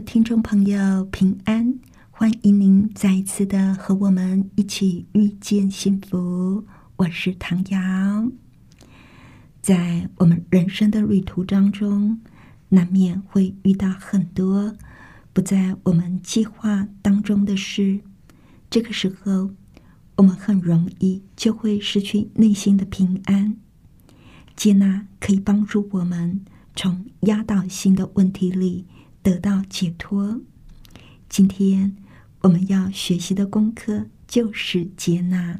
听众朋友，平安！欢迎您再一次的和我们一起遇见幸福。我是唐瑶。在我们人生的旅途当中，难免会遇到很多不在我们计划当中的事。这个时候，我们很容易就会失去内心的平安。接纳可以帮助我们从压倒性的问题里。得到解脱。今天我们要学习的功课就是接纳。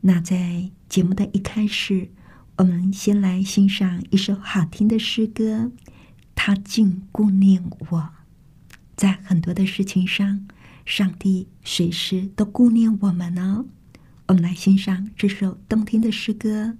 那在节目的一开始，我们先来欣赏一首好听的诗歌。他竟顾念我，在很多的事情上，上帝随时都顾念我们呢。我们来欣赏这首动听的诗歌。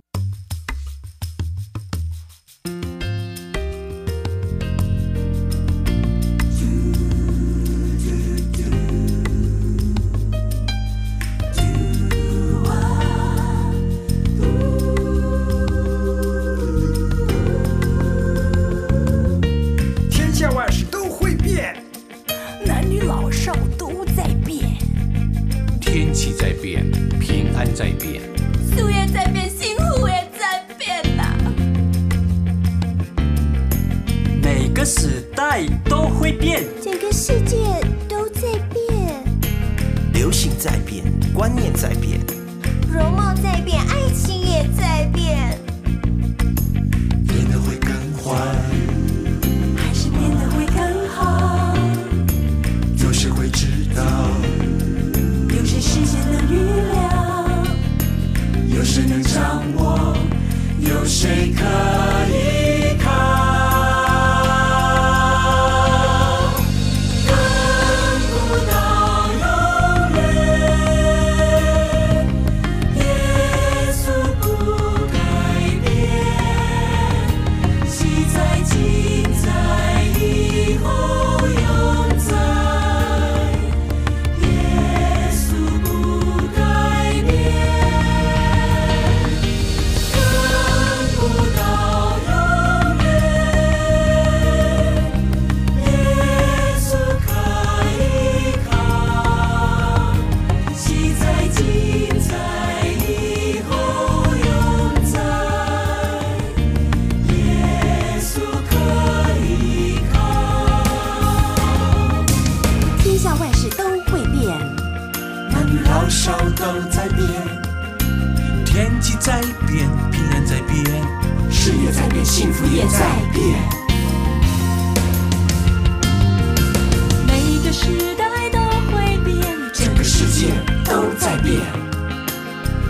变。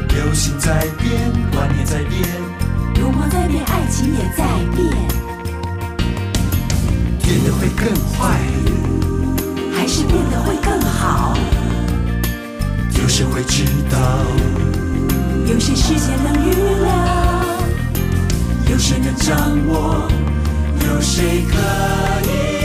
流行在变，观念在变，如果在变，爱情也在变。变得会更坏，还是变得会更好？有谁会知道？有谁事先能预料？有谁能掌握？有谁可以？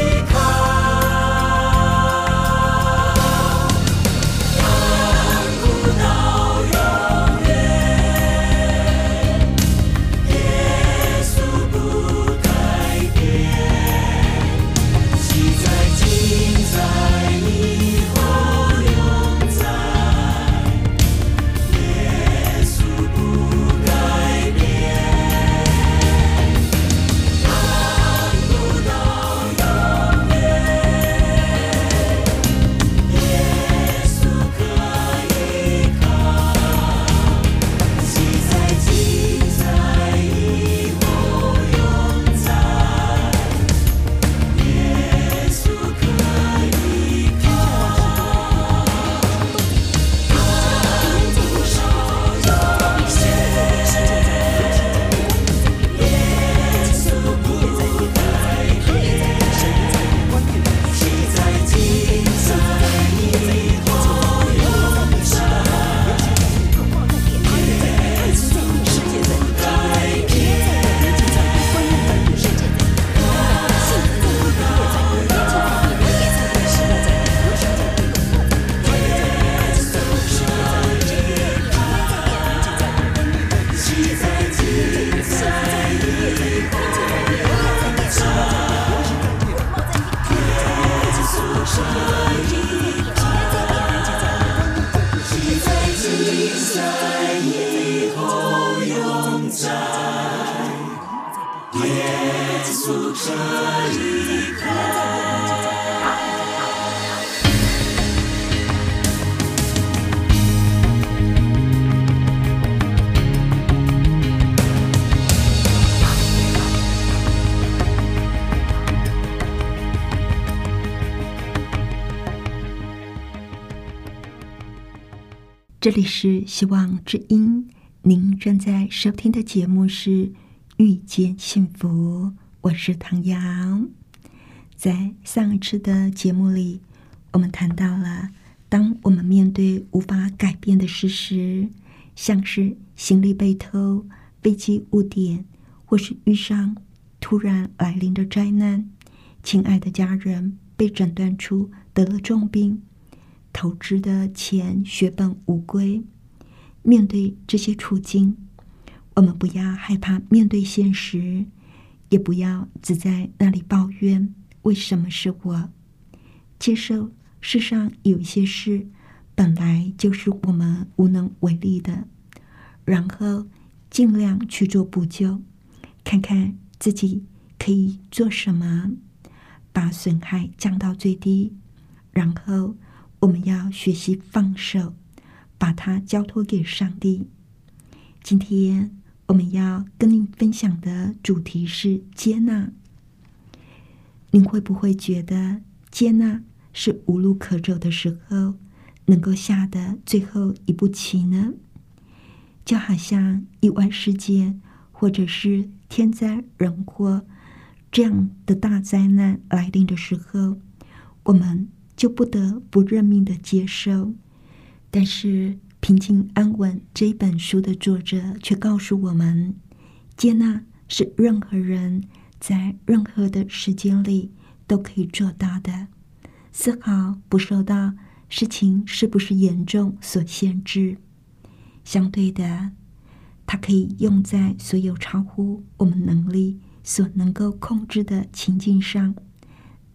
这里是希望之音，您正在收听的节目是《遇见幸福》，我是唐瑶。在上一次的节目里，我们谈到了，当我们面对无法改变的事实，像是行李被偷、飞机误点，或是遇上突然来临的灾难，亲爱的家人被诊断出得了重病。投资的钱血本无归。面对这些处境，我们不要害怕面对现实，也不要只在那里抱怨为什么是我。接受世上有一些事本来就是我们无能为力的，然后尽量去做补救，看看自己可以做什么，把损害降到最低，然后。我们要学习放手，把它交托给上帝。今天我们要跟您分享的主题是接纳。您会不会觉得接纳是无路可走的时候能够下的最后一步棋呢？就好像意外事件或者是天灾人祸这样的大灾难来临的时候，我们。就不得不认命的接受，但是《平静安稳》这一本书的作者却告诉我们，接纳是任何人在任何的时间里都可以做到的，丝毫不受到事情是不是严重所限制。相对的，它可以用在所有超乎我们能力所能够控制的情境上，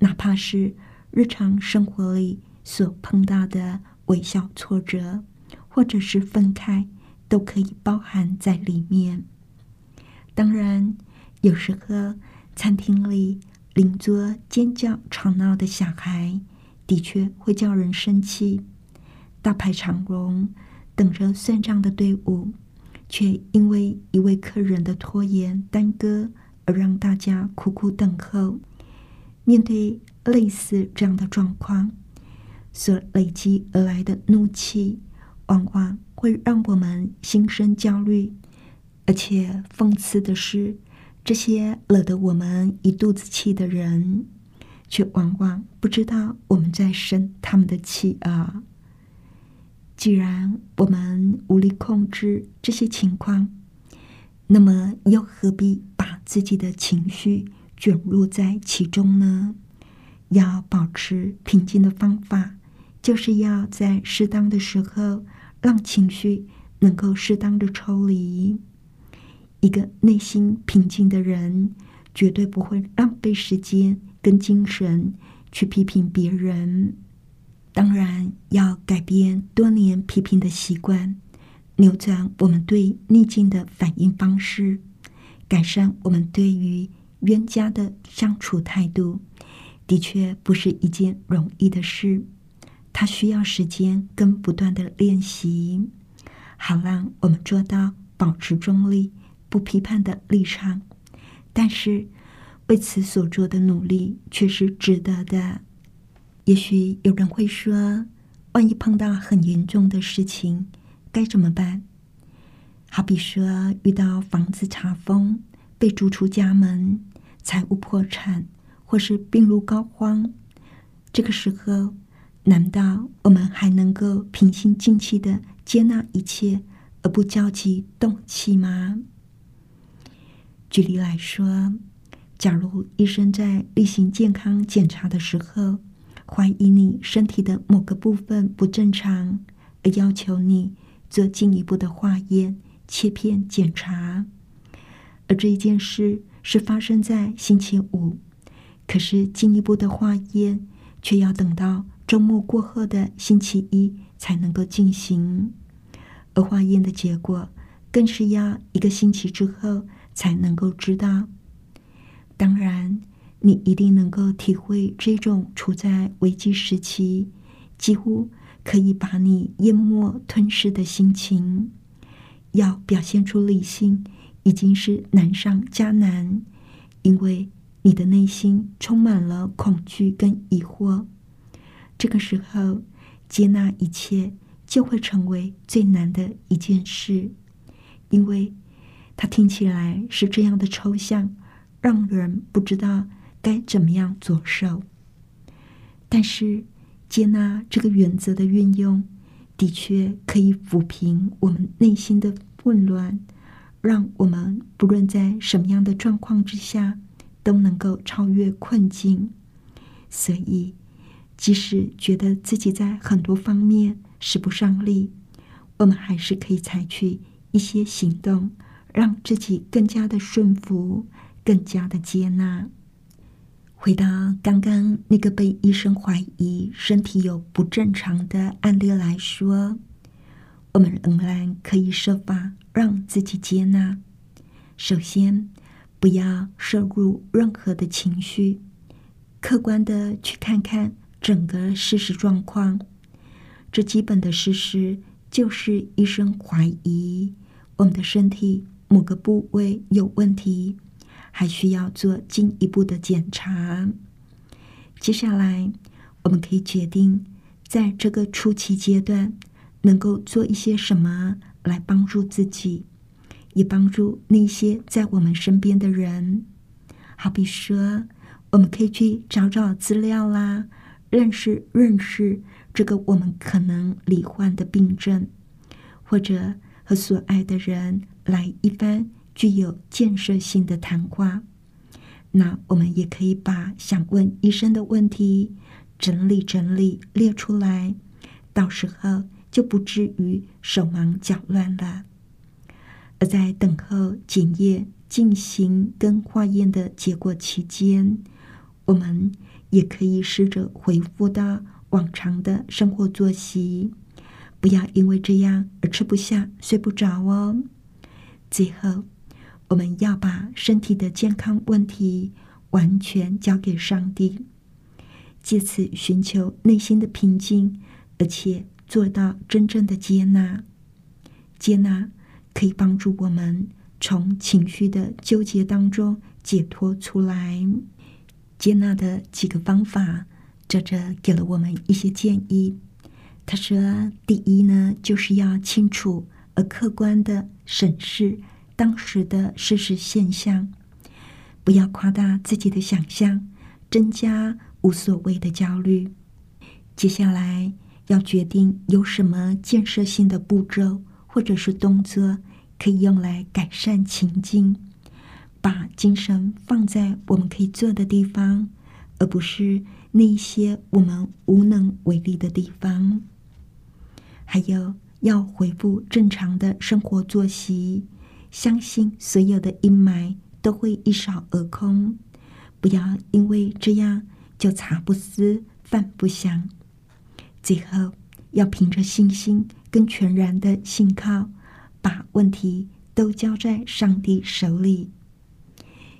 哪怕是。日常生活里所碰到的微小挫折，或者是分开，都可以包含在里面。当然，有时候餐厅里邻桌尖叫吵闹的小孩，的确会叫人生气。大排长龙等着算账的队伍，却因为一位客人的拖延耽搁，而让大家苦苦等候。面对。类似这样的状况所累积而来的怒气，往往会让我们心生焦虑。而且讽刺的是，这些惹得我们一肚子气的人，却往往不知道我们在生他们的气啊！既然我们无力控制这些情况，那么又何必把自己的情绪卷入在其中呢？要保持平静的方法，就是要在适当的时候让情绪能够适当的抽离。一个内心平静的人，绝对不会浪费时间跟精神去批评别人。当然，要改变多年批评的习惯，扭转我们对逆境的反应方式，改善我们对于冤家的相处态度。的确不是一件容易的事，它需要时间跟不断的练习，好让我们做到保持中立、不批判的立场。但是为此所做的努力却是值得的。也许有人会说，万一碰到很严重的事情，该怎么办？好比说遇到房子查封、被逐出家门、财务破产。或是病入膏肓，这个时候，难道我们还能够平心静气的接纳一切，而不焦急动气吗？举例来说，假如医生在例行健康检查的时候，怀疑你身体的某个部分不正常，而要求你做进一步的化验、切片检查，而这一件事是发生在星期五。可是进一步的化验却要等到周末过后的星期一才能够进行，而化验的结果更是要一个星期之后才能够知道。当然，你一定能够体会这种处在危机时期，几乎可以把你淹没吞噬的心情。要表现出理性，已经是难上加难，因为你的内心充满了恐惧跟疑惑。这个时候，接纳一切就会成为最难的一件事，因为它听起来是这样的抽象，让人不知道该怎么样着手。但是，接纳这个原则的运用。的确可以抚平我们内心的混乱，让我们不论在什么样的状况之下，都能够超越困境。所以，即使觉得自己在很多方面使不上力，我们还是可以采取一些行动，让自己更加的顺服，更加的接纳。回到刚刚那个被医生怀疑身体有不正常的案例来说，我们仍然可以设法让自己接纳。首先，不要摄入任何的情绪，客观的去看看整个事实状况。这基本的事实就是医生怀疑我们的身体某个部位有问题。还需要做进一步的检查。接下来，我们可以决定在这个初期阶段能够做一些什么来帮助自己，也帮助那些在我们身边的人。好比说，我们可以去找找资料啦，认识认识这个我们可能罹患的病症，或者和所爱的人来一番。具有建设性的谈话，那我们也可以把想问医生的问题整理整理列出来，到时候就不至于手忙脚乱了。而在等候检验进行跟化验的结果期间，我们也可以试着恢复到往常的生活作息，不要因为这样而吃不下、睡不着哦。最后。我们要把身体的健康问题完全交给上帝，借此寻求内心的平静，而且做到真正的接纳。接纳可以帮助我们从情绪的纠结当中解脱出来。接纳的几个方法，作者给了我们一些建议。他说：“第一呢，就是要清楚而客观的审视。”当时的事实现象，不要夸大自己的想象，增加无所谓的焦虑。接下来要决定有什么建设性的步骤或者是动作可以用来改善情境，把精神放在我们可以做的地方，而不是那些我们无能为力的地方。还有要恢复正常的生活作息。相信所有的阴霾都会一扫而空，不要因为这样就茶不思饭不想。最后，要凭着信心跟全然的信靠，把问题都交在上帝手里。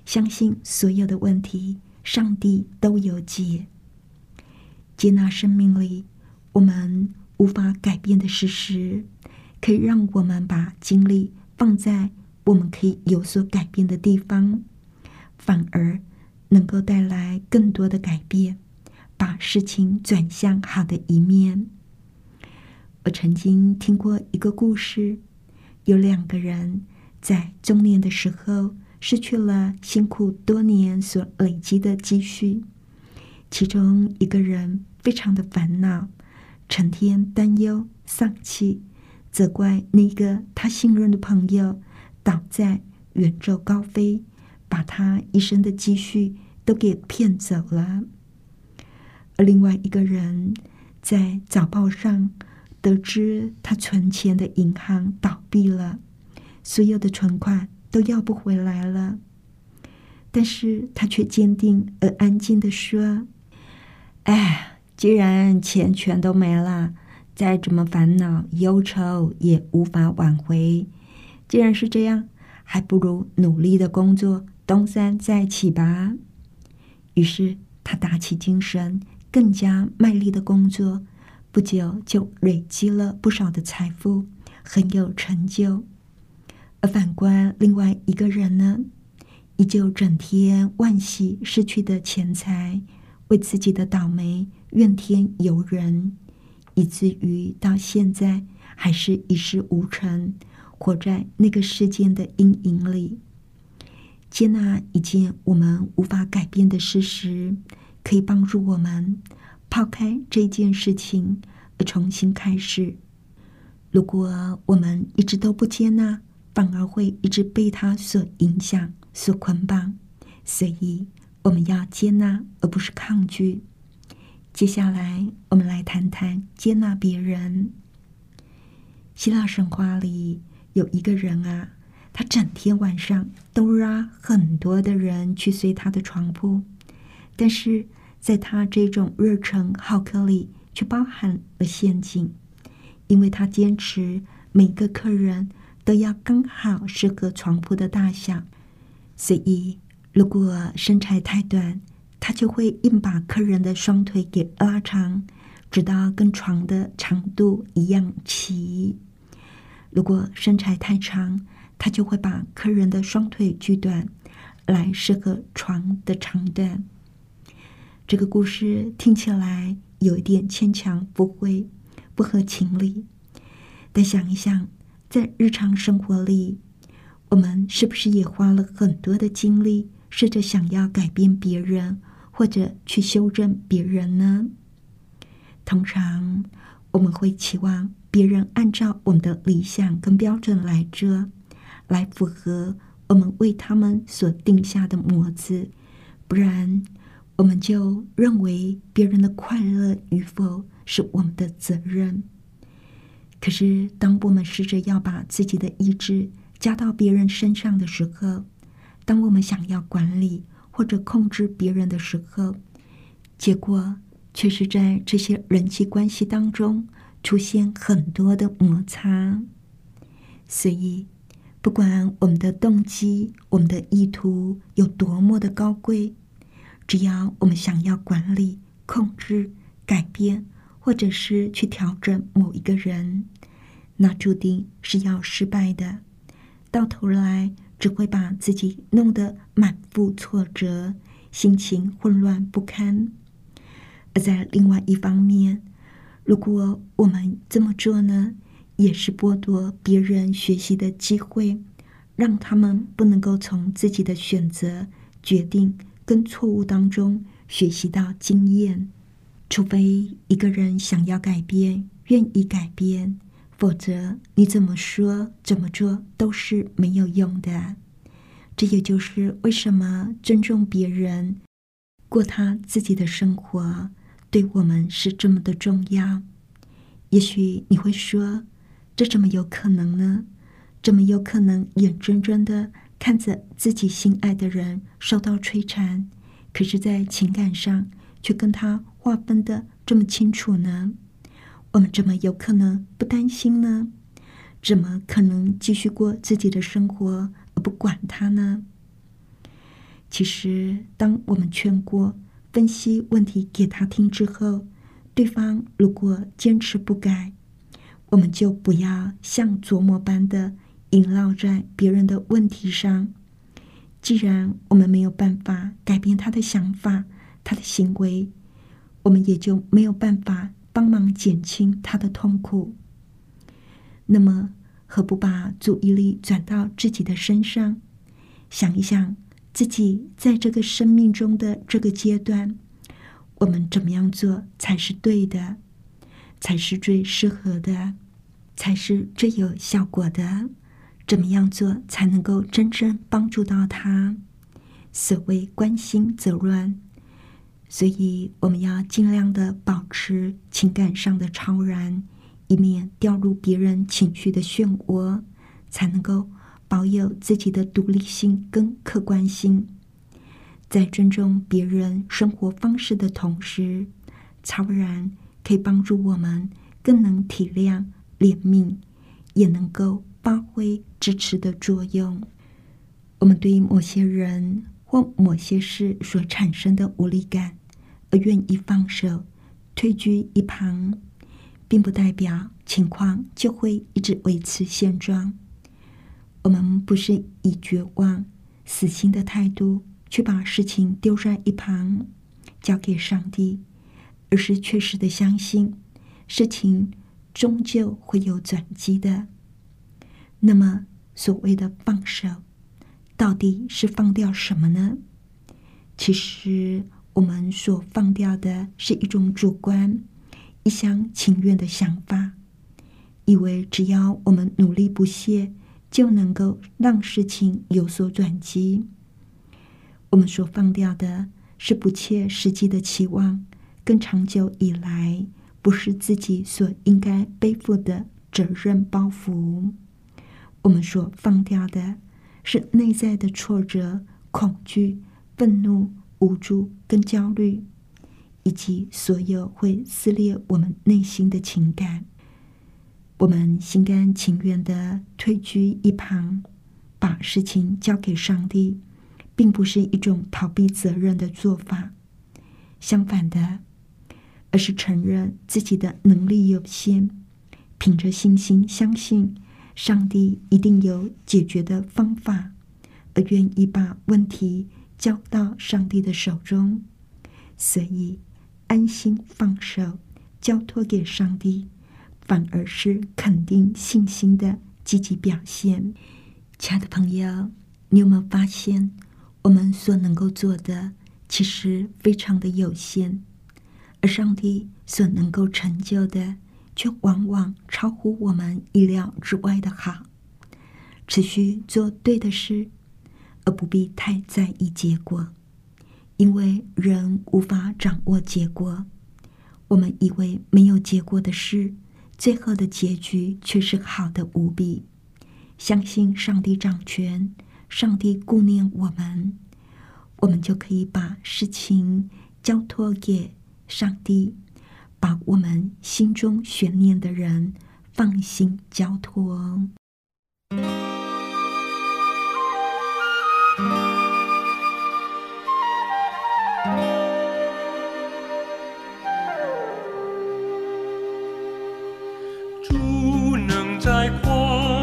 相信所有的问题，上帝都有解。接纳生命里我们无法改变的事实，可以让我们把精力放在。我们可以有所改变的地方，反而能够带来更多的改变，把事情转向好的一面。我曾经听过一个故事，有两个人在中年的时候失去了辛苦多年所累积的积蓄，其中一个人非常的烦恼，成天担忧、丧气，责怪那个他信任的朋友。倒在远走高飞，把他一生的积蓄都给骗走了。而另外一个人在早报上得知他存钱的银行倒闭了，所有的存款都要不回来了。但是他却坚定而安静的说：“哎，既然钱全都没了，再怎么烦恼忧愁也无法挽回。”既然是这样，还不如努力的工作，东山再起吧。于是他打起精神，更加卖力的工作，不久就累积了不少的财富，很有成就。而反观另外一个人呢，依旧整天惋惜失去的钱财，为自己的倒霉怨天尤人，以至于到现在还是一事无成。活在那个事件的阴影里，接纳一件我们无法改变的事实，可以帮助我们抛开这件事情重新开始。如果我们一直都不接纳，反而会一直被它所影响、所捆绑。所以，我们要接纳，而不是抗拒。接下来，我们来谈谈接纳别人。希腊神话里。有一个人啊，他整天晚上都拉很多的人去睡他的床铺，但是在他这种热忱好客里，却包含了陷阱，因为他坚持每个客人都要刚好适合床铺的大小，所以如果身材太短，他就会硬把客人的双腿给拉长，直到跟床的长度一样齐。如果身材太长，他就会把客人的双腿锯短，来适合床的长短。这个故事听起来有一点牵强附会，不合情理。但想一想，在日常生活里，我们是不是也花了很多的精力，试着想要改变别人，或者去修正别人呢？通常我们会期望。别人按照我们的理想跟标准来着，来符合我们为他们所定下的模子，不然我们就认为别人的快乐与否是我们的责任。可是，当我们试着要把自己的意志加到别人身上的时候，当我们想要管理或者控制别人的时候，结果却是在这些人际关系当中。出现很多的摩擦，所以不管我们的动机、我们的意图有多么的高贵，只要我们想要管理、控制、改变，或者是去调整某一个人，那注定是要失败的。到头来只会把自己弄得满腹挫折，心情混乱不堪。而在另外一方面，如果我们这么做呢，也是剥夺别人学习的机会，让他们不能够从自己的选择、决定跟错误当中学习到经验。除非一个人想要改变、愿意改变，否则你怎么说、怎么做都是没有用的。这也就是为什么尊重别人，过他自己的生活。对我们是这么的重要。也许你会说，这怎么有可能呢？怎么有可能眼睁睁的看着自己心爱的人受到摧残，可是，在情感上却跟他划分的这么清楚呢？我们怎么有可能不担心呢？怎么可能继续过自己的生活而不管他呢？其实，当我们劝过。分析问题给他听之后，对方如果坚持不改，我们就不要像琢磨般的萦绕在别人的问题上。既然我们没有办法改变他的想法、他的行为，我们也就没有办法帮忙减轻他的痛苦。那么，何不把注意力转到自己的身上，想一想？自己在这个生命中的这个阶段，我们怎么样做才是对的，才是最适合的，才是最有效果的？怎么样做才能够真正帮助到他？所谓关心则乱，所以我们要尽量的保持情感上的超然，以免掉入别人情绪的漩涡，才能够。保有自己的独立性跟客观性，在尊重别人生活方式的同时，超然可以帮助我们更能体谅、怜悯，也能够发挥支持的作用。我们对于某些人或某些事所产生的无力感，而愿意放手、退居一旁，并不代表情况就会一直维持现状。我们不是以绝望、死心的态度去把事情丢在一旁，交给上帝，而是确实的相信事情终究会有转机的。那么，所谓的放手，到底是放掉什么呢？其实，我们所放掉的是一种主观、一厢情愿的想法，以为只要我们努力不懈。就能够让事情有所转机。我们所放掉的是不切实际的期望，更长久以来不是自己所应该背负的责任包袱。我们所放掉的是内在的挫折、恐惧、愤怒、无助跟焦虑，以及所有会撕裂我们内心的情感。我们心甘情愿的退居一旁，把事情交给上帝，并不是一种逃避责任的做法。相反的，而是承认自己的能力有限，凭着信心相信上帝一定有解决的方法，而愿意把问题交到上帝的手中。所以，安心放手，交托给上帝。反而是肯定信心的积极表现。亲爱的朋友，你有没有发现，我们所能够做的其实非常的有限，而上帝所能够成就的，却往往超乎我们意料之外的好。持续做对的事，而不必太在意结果，因为人无法掌握结果。我们以为没有结果的事。最后的结局却是好的无比。相信上帝掌权，上帝顾念我们，我们就可以把事情交托给上帝，把我们心中悬念的人放心交托。主能在光。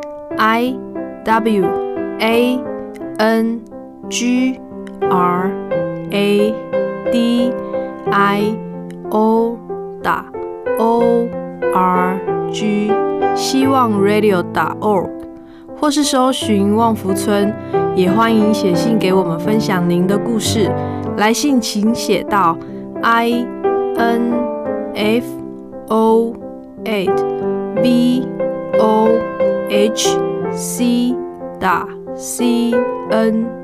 i w a n g r a d i o 打 o r g 希望 radio 打 org，或是搜寻旺福村，也欢迎写信给我们分享您的故事。来信请写到 i n f o at v o h c 打 c n。